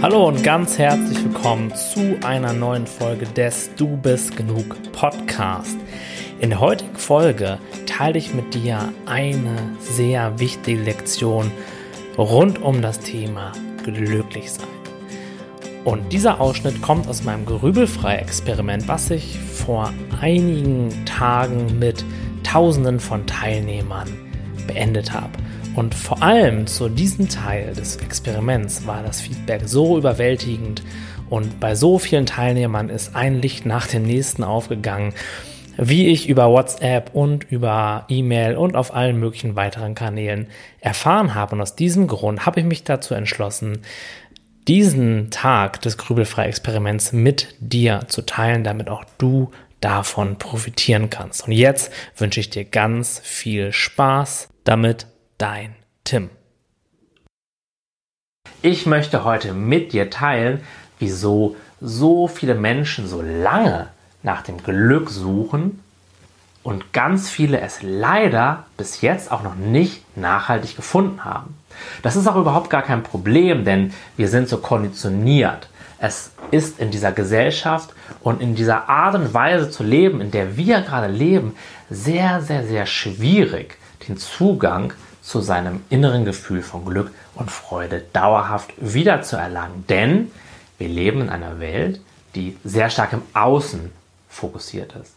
Hallo und ganz herzlich willkommen zu einer neuen Folge des Du bist genug Podcast. In der heutigen Folge teile ich mit dir eine sehr wichtige Lektion rund um das Thema glücklich sein. Und dieser Ausschnitt kommt aus meinem Gerübelfrei-Experiment, was ich vor einigen Tagen mit Tausenden von Teilnehmern beendet habe. Und vor allem zu diesem Teil des Experiments war das Feedback so überwältigend und bei so vielen Teilnehmern ist ein Licht nach dem nächsten aufgegangen, wie ich über WhatsApp und über E-Mail und auf allen möglichen weiteren Kanälen erfahren habe. Und aus diesem Grund habe ich mich dazu entschlossen, diesen Tag des Grübelfrei-Experiments mit dir zu teilen, damit auch du davon profitieren kannst. Und jetzt wünsche ich dir ganz viel Spaß damit. Dein Tim. Ich möchte heute mit dir teilen, wieso so viele Menschen so lange nach dem Glück suchen und ganz viele es leider bis jetzt auch noch nicht nachhaltig gefunden haben. Das ist auch überhaupt gar kein Problem, denn wir sind so konditioniert. Es ist in dieser Gesellschaft und in dieser Art und Weise zu leben, in der wir gerade leben, sehr, sehr, sehr schwierig, den Zugang zu seinem inneren Gefühl von Glück und Freude dauerhaft wiederzuerlangen. Denn wir leben in einer Welt, die sehr stark im Außen fokussiert ist.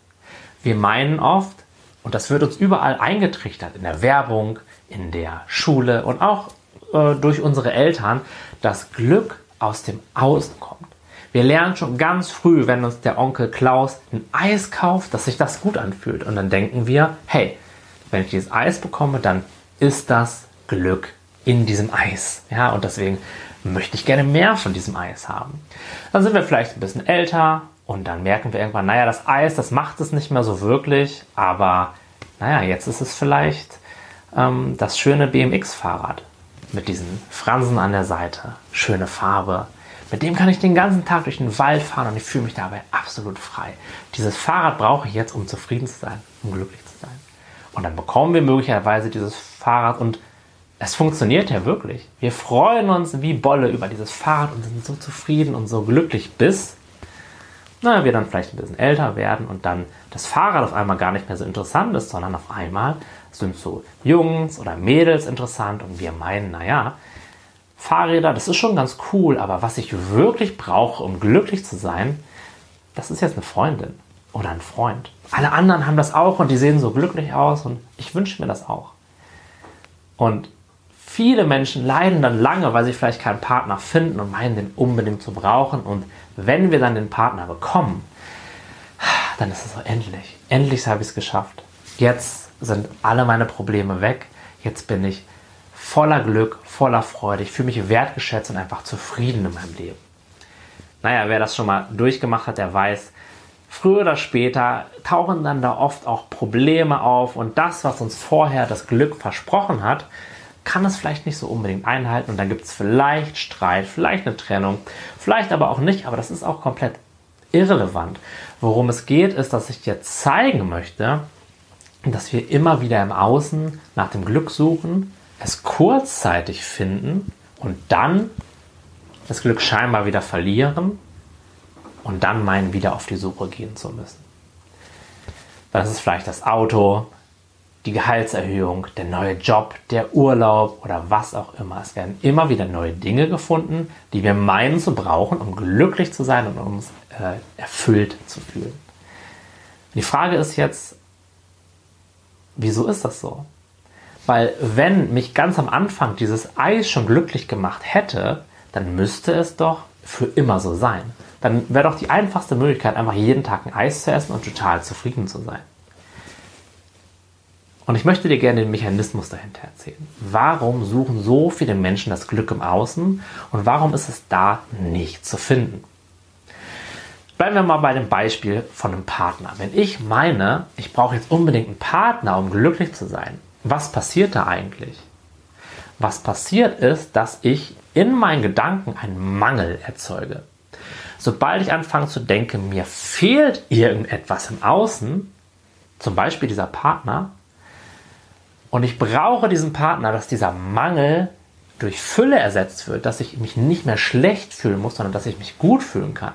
Wir meinen oft, und das wird uns überall eingetrichtert, in der Werbung, in der Schule und auch äh, durch unsere Eltern, dass Glück aus dem Außen kommt. Wir lernen schon ganz früh, wenn uns der Onkel Klaus ein Eis kauft, dass sich das gut anfühlt. Und dann denken wir, hey, wenn ich dieses Eis bekomme, dann ist das Glück in diesem Eis. Ja, und deswegen möchte ich gerne mehr von diesem Eis haben. Dann sind wir vielleicht ein bisschen älter und dann merken wir irgendwann, naja, das Eis, das macht es nicht mehr so wirklich, aber naja, jetzt ist es vielleicht ähm, das schöne BMX-Fahrrad mit diesen Fransen an der Seite, schöne Farbe. Mit dem kann ich den ganzen Tag durch den Wald fahren und ich fühle mich dabei absolut frei. Dieses Fahrrad brauche ich jetzt, um zufrieden zu sein, um glücklich zu sein. Und dann bekommen wir möglicherweise dieses Fahrrad und es funktioniert ja wirklich. Wir freuen uns wie Bolle über dieses Fahrrad und sind so zufrieden und so glücklich, bis naja, wir dann vielleicht ein bisschen älter werden und dann das Fahrrad auf einmal gar nicht mehr so interessant ist, sondern auf einmal sind so Jungs oder Mädels interessant und wir meinen, naja, Fahrräder, das ist schon ganz cool, aber was ich wirklich brauche, um glücklich zu sein, das ist jetzt eine Freundin oder ein Freund. Alle anderen haben das auch und die sehen so glücklich aus und ich wünsche mir das auch. Und viele Menschen leiden dann lange, weil sie vielleicht keinen Partner finden und meinen, den unbedingt zu brauchen. Und wenn wir dann den Partner bekommen, dann ist es so endlich. Endlich habe ich es geschafft. Jetzt sind alle meine Probleme weg. Jetzt bin ich voller Glück, voller Freude. Ich fühle mich wertgeschätzt und einfach zufrieden in meinem Leben. Naja, wer das schon mal durchgemacht hat, der weiß, früher oder später tauchen dann da oft auch Probleme auf und das, was uns vorher das Glück versprochen hat, kann es vielleicht nicht so unbedingt einhalten und dann gibt es vielleicht Streit, vielleicht eine Trennung, vielleicht aber auch nicht, aber das ist auch komplett irrelevant. Worum es geht, ist, dass ich dir zeigen möchte, dass wir immer wieder im Außen nach dem Glück suchen, es kurzzeitig finden und dann das Glück scheinbar wieder verlieren und dann meinen, wieder auf die Suche gehen zu müssen. Das ist vielleicht das Auto, die Gehaltserhöhung, der neue Job, der Urlaub oder was auch immer. Es werden immer wieder neue Dinge gefunden, die wir meinen zu brauchen, um glücklich zu sein und uns äh, erfüllt zu fühlen. Die Frage ist jetzt, wieso ist das so? Weil wenn mich ganz am Anfang dieses Eis schon glücklich gemacht hätte, dann müsste es doch für immer so sein. Dann wäre doch die einfachste Möglichkeit, einfach jeden Tag ein Eis zu essen und total zufrieden zu sein. Und ich möchte dir gerne den Mechanismus dahinter erzählen. Warum suchen so viele Menschen das Glück im Außen und warum ist es da nicht zu finden? Bleiben wir mal bei dem Beispiel von einem Partner. Wenn ich meine, ich brauche jetzt unbedingt einen Partner, um glücklich zu sein, was passiert da eigentlich? Was passiert ist, dass ich in meinen Gedanken einen Mangel erzeuge. Sobald ich anfange zu denken, mir fehlt irgendetwas im Außen, zum Beispiel dieser Partner, und ich brauche diesen Partner, dass dieser Mangel durch Fülle ersetzt wird, dass ich mich nicht mehr schlecht fühlen muss, sondern dass ich mich gut fühlen kann,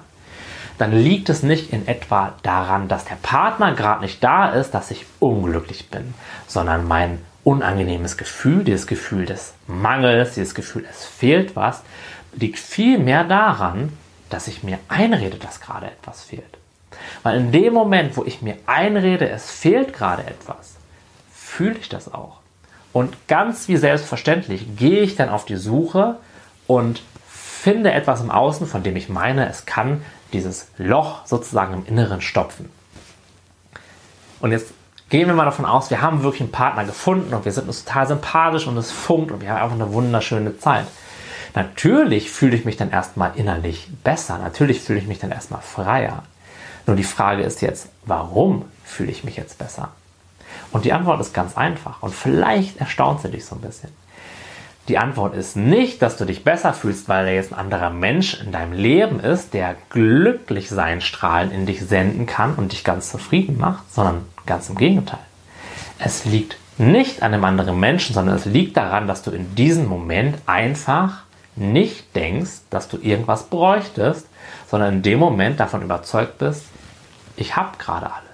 dann liegt es nicht in etwa daran, dass der Partner gerade nicht da ist, dass ich unglücklich bin, sondern mein unangenehmes Gefühl, dieses Gefühl des Mangels, dieses Gefühl, es fehlt was, liegt viel mehr daran, dass ich mir einrede, dass gerade etwas fehlt. Weil in dem Moment, wo ich mir einrede, es fehlt gerade etwas, fühle ich das auch. Und ganz wie selbstverständlich gehe ich dann auf die Suche und finde etwas im Außen, von dem ich meine, es kann dieses Loch sozusagen im Inneren stopfen. Und jetzt gehen wir mal davon aus, wir haben wirklich einen Partner gefunden und wir sind uns total sympathisch und es funkt und wir haben einfach eine wunderschöne Zeit. Natürlich fühle ich mich dann erstmal innerlich besser, natürlich fühle ich mich dann erstmal freier. Nur die Frage ist jetzt, warum fühle ich mich jetzt besser? Und die Antwort ist ganz einfach und vielleicht erstaunt sie dich so ein bisschen. Die Antwort ist nicht, dass du dich besser fühlst, weil da jetzt ein anderer Mensch in deinem Leben ist, der glücklich sein Strahlen in dich senden kann und dich ganz zufrieden macht, sondern ganz im Gegenteil. Es liegt nicht an einem anderen Menschen, sondern es liegt daran, dass du in diesem Moment einfach nicht denkst, dass du irgendwas bräuchtest, sondern in dem Moment davon überzeugt bist, ich habe gerade alles.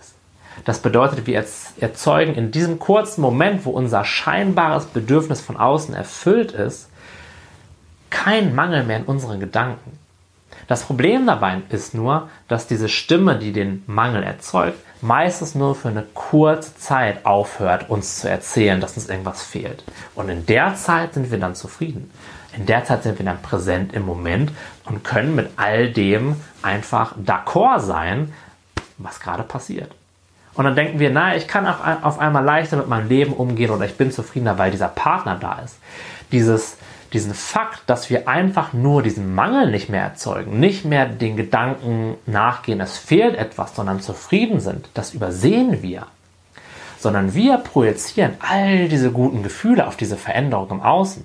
Das bedeutet, wir erzeugen in diesem kurzen Moment, wo unser scheinbares Bedürfnis von außen erfüllt ist, keinen Mangel mehr in unseren Gedanken. Das Problem dabei ist nur, dass diese Stimme, die den Mangel erzeugt, meistens nur für eine kurze Zeit aufhört, uns zu erzählen, dass uns irgendwas fehlt. Und in der Zeit sind wir dann zufrieden. In der Zeit sind wir dann präsent im Moment und können mit all dem einfach d'accord sein, was gerade passiert. Und dann denken wir, naja, ich kann auf einmal leichter mit meinem Leben umgehen oder ich bin zufriedener, weil dieser Partner da ist. Dieses, diesen Fakt, dass wir einfach nur diesen Mangel nicht mehr erzeugen, nicht mehr den Gedanken nachgehen, es fehlt etwas, sondern zufrieden sind, das übersehen wir. Sondern wir projizieren all diese guten Gefühle auf diese Veränderung im Außen.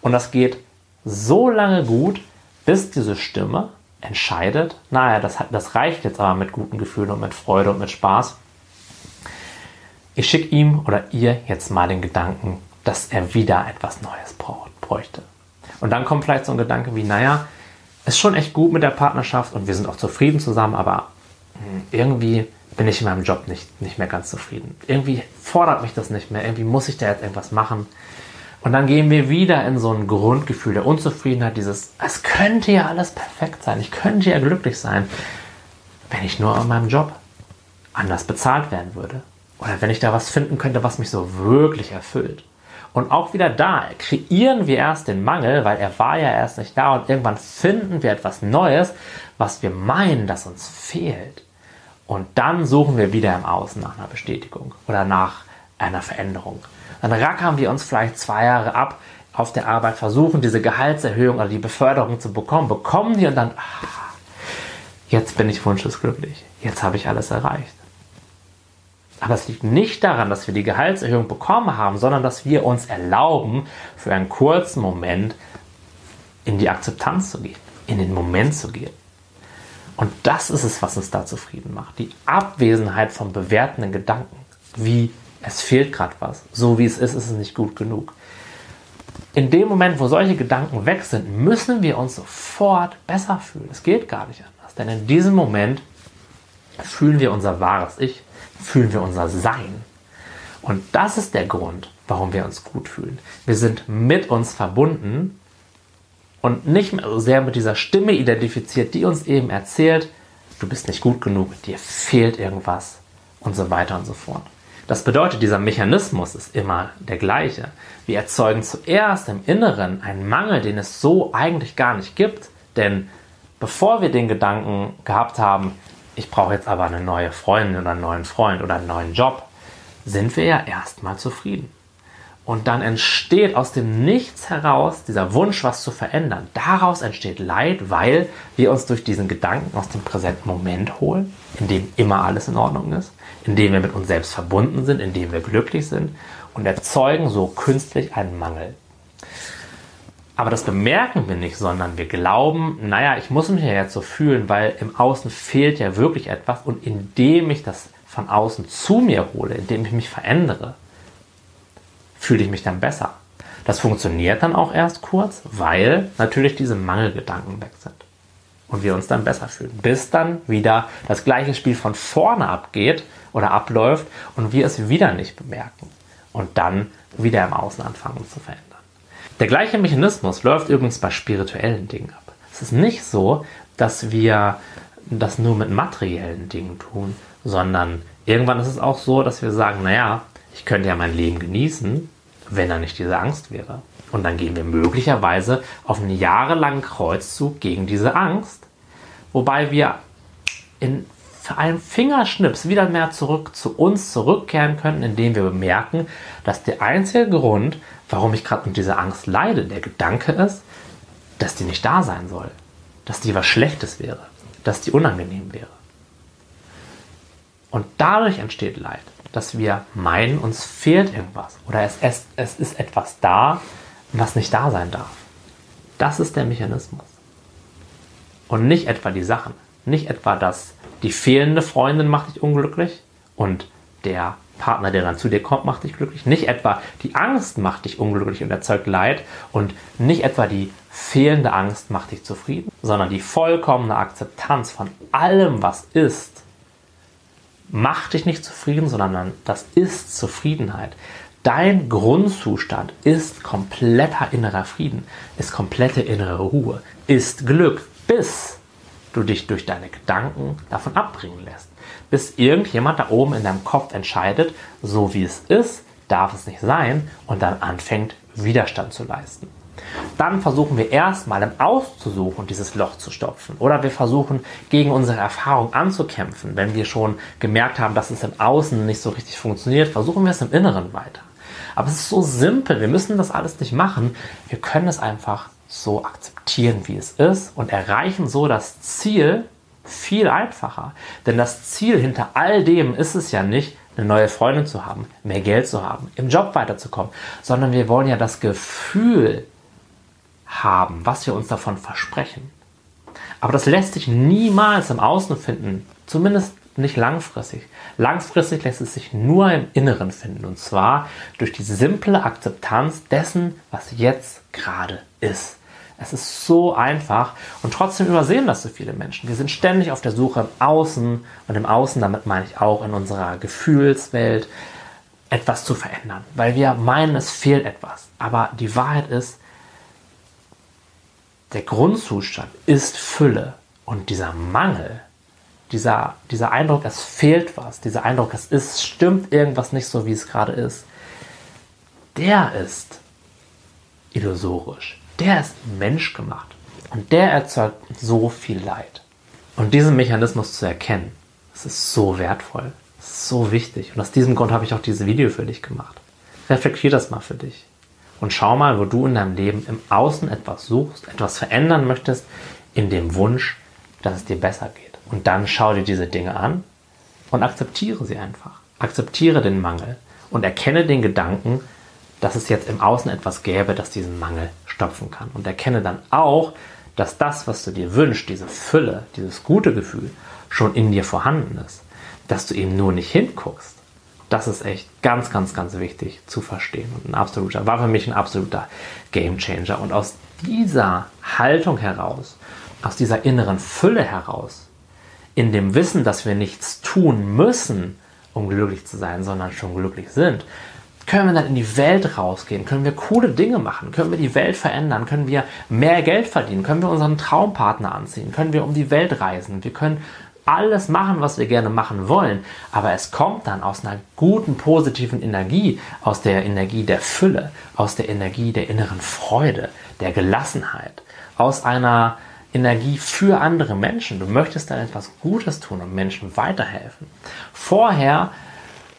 Und das geht so lange gut, bis diese Stimme entscheidet, naja, das, das reicht jetzt aber mit guten Gefühlen und mit Freude und mit Spaß. Ich schicke ihm oder ihr jetzt mal den Gedanken, dass er wieder etwas Neues bräuchte. Und dann kommt vielleicht so ein Gedanke wie, naja, ist schon echt gut mit der Partnerschaft und wir sind auch zufrieden zusammen, aber hm, irgendwie bin ich in meinem Job nicht, nicht mehr ganz zufrieden. Irgendwie fordert mich das nicht mehr, irgendwie muss ich da jetzt irgendwas machen. Und dann gehen wir wieder in so ein Grundgefühl der Unzufriedenheit, dieses, es könnte ja alles perfekt sein, ich könnte ja glücklich sein, wenn ich nur an meinem Job anders bezahlt werden würde. Oder wenn ich da was finden könnte, was mich so wirklich erfüllt. Und auch wieder da kreieren wir erst den Mangel, weil er war ja erst nicht da und irgendwann finden wir etwas Neues, was wir meinen, dass uns fehlt. Und dann suchen wir wieder im Außen nach einer Bestätigung oder nach einer Veränderung. Dann rackern wir uns vielleicht zwei Jahre ab auf der Arbeit, versuchen diese Gehaltserhöhung oder die Beförderung zu bekommen, bekommen die und dann, ach, jetzt bin ich wunschesglücklich, jetzt habe ich alles erreicht. Aber es liegt nicht daran, dass wir die Gehaltserhöhung bekommen haben, sondern dass wir uns erlauben, für einen kurzen Moment in die Akzeptanz zu gehen, in den Moment zu gehen. Und das ist es, was uns da zufrieden macht. Die Abwesenheit von bewertenden Gedanken, wie es fehlt gerade was. So wie es ist, ist es nicht gut genug. In dem Moment, wo solche Gedanken weg sind, müssen wir uns sofort besser fühlen. Es geht gar nicht anders. Denn in diesem Moment fühlen wir unser wahres Ich, fühlen wir unser Sein. Und das ist der Grund, warum wir uns gut fühlen. Wir sind mit uns verbunden und nicht mehr so sehr mit dieser Stimme identifiziert, die uns eben erzählt, du bist nicht gut genug, dir fehlt irgendwas und so weiter und so fort. Das bedeutet, dieser Mechanismus ist immer der gleiche. Wir erzeugen zuerst im Inneren einen Mangel, den es so eigentlich gar nicht gibt. Denn bevor wir den Gedanken gehabt haben, ich brauche jetzt aber eine neue Freundin oder einen neuen Freund oder einen neuen Job, sind wir ja erstmal zufrieden. Und dann entsteht aus dem Nichts heraus dieser Wunsch, was zu verändern. Daraus entsteht Leid, weil wir uns durch diesen Gedanken aus dem präsenten Moment holen, in dem immer alles in Ordnung ist, in dem wir mit uns selbst verbunden sind, in dem wir glücklich sind und erzeugen so künstlich einen Mangel. Aber das bemerken wir nicht, sondern wir glauben, naja, ich muss mich ja jetzt so fühlen, weil im Außen fehlt ja wirklich etwas und indem ich das von außen zu mir hole, indem ich mich verändere, fühle ich mich dann besser. Das funktioniert dann auch erst kurz, weil natürlich diese Mangelgedanken weg sind. Und wir uns dann besser fühlen. Bis dann wieder das gleiche Spiel von vorne abgeht oder abläuft und wir es wieder nicht bemerken. Und dann wieder im Außen anfangen zu verändern. Der gleiche Mechanismus läuft übrigens bei spirituellen Dingen ab. Es ist nicht so, dass wir das nur mit materiellen Dingen tun, sondern irgendwann ist es auch so, dass wir sagen, naja, ich könnte ja mein Leben genießen, wenn da nicht diese Angst wäre. Und dann gehen wir möglicherweise auf einen jahrelangen Kreuzzug gegen diese Angst, wobei wir in einem Fingerschnips wieder mehr zurück zu uns zurückkehren können, indem wir bemerken, dass der einzige Grund, warum ich gerade mit dieser Angst leide, der Gedanke ist, dass die nicht da sein soll, dass die was Schlechtes wäre, dass die unangenehm wäre. Und dadurch entsteht Leid, dass wir meinen, uns fehlt irgendwas oder es, es, es ist etwas da, was nicht da sein darf. Das ist der Mechanismus. Und nicht etwa die Sachen. Nicht etwa, dass die fehlende Freundin macht dich unglücklich und der Partner, der dann zu dir kommt, macht dich glücklich. Nicht etwa die Angst macht dich unglücklich und erzeugt Leid und nicht etwa die fehlende Angst macht dich zufrieden, sondern die vollkommene Akzeptanz von allem, was ist, macht dich nicht zufrieden, sondern das ist Zufriedenheit. Dein Grundzustand ist kompletter innerer Frieden, ist komplette innere Ruhe, ist Glück, bis du dich durch deine Gedanken davon abbringen lässt. Bis irgendjemand da oben in deinem Kopf entscheidet, so wie es ist, darf es nicht sein und dann anfängt Widerstand zu leisten. Dann versuchen wir erstmal im Auszusuchen, dieses Loch zu stopfen. Oder wir versuchen gegen unsere Erfahrung anzukämpfen. Wenn wir schon gemerkt haben, dass es im Außen nicht so richtig funktioniert, versuchen wir es im Inneren weiter. Aber es ist so simpel, wir müssen das alles nicht machen. Wir können es einfach so akzeptieren, wie es ist und erreichen so das Ziel viel einfacher. Denn das Ziel hinter all dem ist es ja nicht, eine neue Freundin zu haben, mehr Geld zu haben, im Job weiterzukommen, sondern wir wollen ja das Gefühl haben, was wir uns davon versprechen. Aber das lässt sich niemals im Außen finden, zumindest nicht langfristig. Langfristig lässt es sich nur im Inneren finden und zwar durch die simple Akzeptanz dessen, was jetzt gerade ist. Es ist so einfach und trotzdem übersehen das so viele Menschen. Wir sind ständig auf der Suche im Außen und im Außen, damit meine ich auch in unserer Gefühlswelt, etwas zu verändern, weil wir meinen, es fehlt etwas. Aber die Wahrheit ist, der Grundzustand ist Fülle und dieser Mangel, dieser, dieser Eindruck, es fehlt was, dieser Eindruck, es ist, stimmt irgendwas nicht so, wie es gerade ist, der ist illusorisch der ist menschgemacht. Und der erzeugt so viel Leid. Und diesen Mechanismus zu erkennen, das ist so wertvoll, so wichtig. Und aus diesem Grund habe ich auch dieses Video für dich gemacht. Reflektier das mal für dich. Und schau mal, wo du in deinem Leben im Außen etwas suchst, etwas verändern möchtest, in dem Wunsch, dass es dir besser geht. Und dann schau dir diese Dinge an und akzeptiere sie einfach. Akzeptiere den Mangel und erkenne den Gedanken, dass es jetzt im Außen etwas gäbe, das diesen Mangel stopfen kann. Und erkenne dann auch, dass das, was du dir wünschst, diese Fülle, dieses gute Gefühl, schon in dir vorhanden ist. Dass du eben nur nicht hinguckst. Das ist echt ganz, ganz, ganz wichtig zu verstehen. Und ein absoluter, war für mich ein absoluter Game Changer. Und aus dieser Haltung heraus, aus dieser inneren Fülle heraus, in dem Wissen, dass wir nichts tun müssen, um glücklich zu sein, sondern schon glücklich sind, können wir dann in die Welt rausgehen? Können wir coole Dinge machen? Können wir die Welt verändern? Können wir mehr Geld verdienen? Können wir unseren Traumpartner anziehen? Können wir um die Welt reisen? Wir können alles machen, was wir gerne machen wollen. Aber es kommt dann aus einer guten, positiven Energie, aus der Energie der Fülle, aus der Energie der inneren Freude, der Gelassenheit, aus einer Energie für andere Menschen. Du möchtest dann etwas Gutes tun und Menschen weiterhelfen. Vorher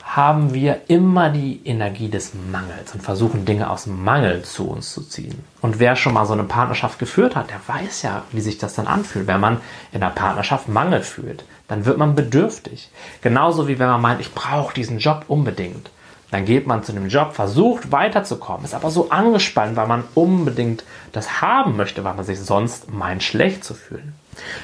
haben wir immer die Energie des Mangels und versuchen Dinge aus Mangel zu uns zu ziehen. Und wer schon mal so eine Partnerschaft geführt hat, der weiß ja, wie sich das dann anfühlt. Wenn man in einer Partnerschaft Mangel fühlt, dann wird man bedürftig. Genauso wie wenn man meint, ich brauche diesen Job unbedingt. Dann geht man zu dem Job, versucht weiterzukommen, ist aber so angespannt, weil man unbedingt das haben möchte, weil man sich sonst meint, schlecht zu fühlen.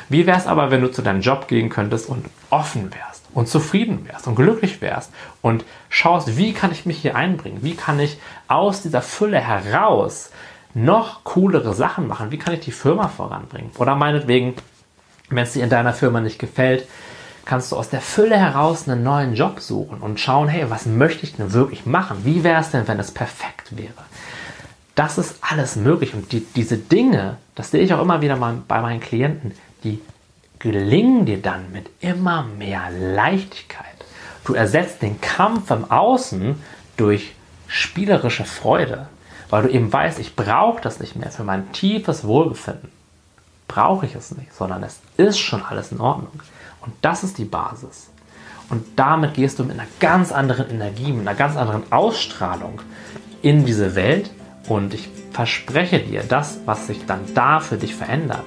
Wie wäre es aber, wenn du zu deinem Job gehen könntest und offen wärst und zufrieden wärst und glücklich wärst und schaust, wie kann ich mich hier einbringen? Wie kann ich aus dieser Fülle heraus noch coolere Sachen machen? Wie kann ich die Firma voranbringen? Oder meinetwegen, wenn es dir in deiner Firma nicht gefällt, kannst du aus der Fülle heraus einen neuen Job suchen und schauen, hey, was möchte ich denn wirklich machen? Wie wäre es denn, wenn es perfekt wäre? Das ist alles möglich und die, diese Dinge, das sehe ich auch immer wieder mal bei meinen Klienten, die gelingen dir dann mit immer mehr Leichtigkeit. Du ersetzt den Kampf im Außen durch spielerische Freude, weil du eben weißt, ich brauche das nicht mehr für mein tiefes Wohlbefinden. Brauche ich es nicht, sondern es ist schon alles in Ordnung. Und das ist die Basis. Und damit gehst du mit einer ganz anderen Energie, mit einer ganz anderen Ausstrahlung in diese Welt. Und ich verspreche dir, das, was sich dann da für dich verändert,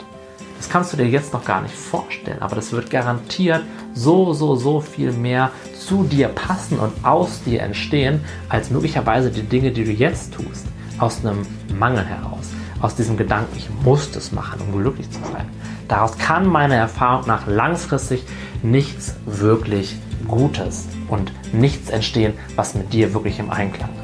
das kannst du dir jetzt noch gar nicht vorstellen. Aber das wird garantiert so, so, so viel mehr zu dir passen und aus dir entstehen, als möglicherweise die Dinge, die du jetzt tust. Aus einem Mangel heraus. Aus diesem Gedanken, ich muss das machen, um glücklich zu sein. Daraus kann meiner Erfahrung nach langfristig nichts wirklich Gutes und nichts entstehen, was mit dir wirklich im Einklang ist.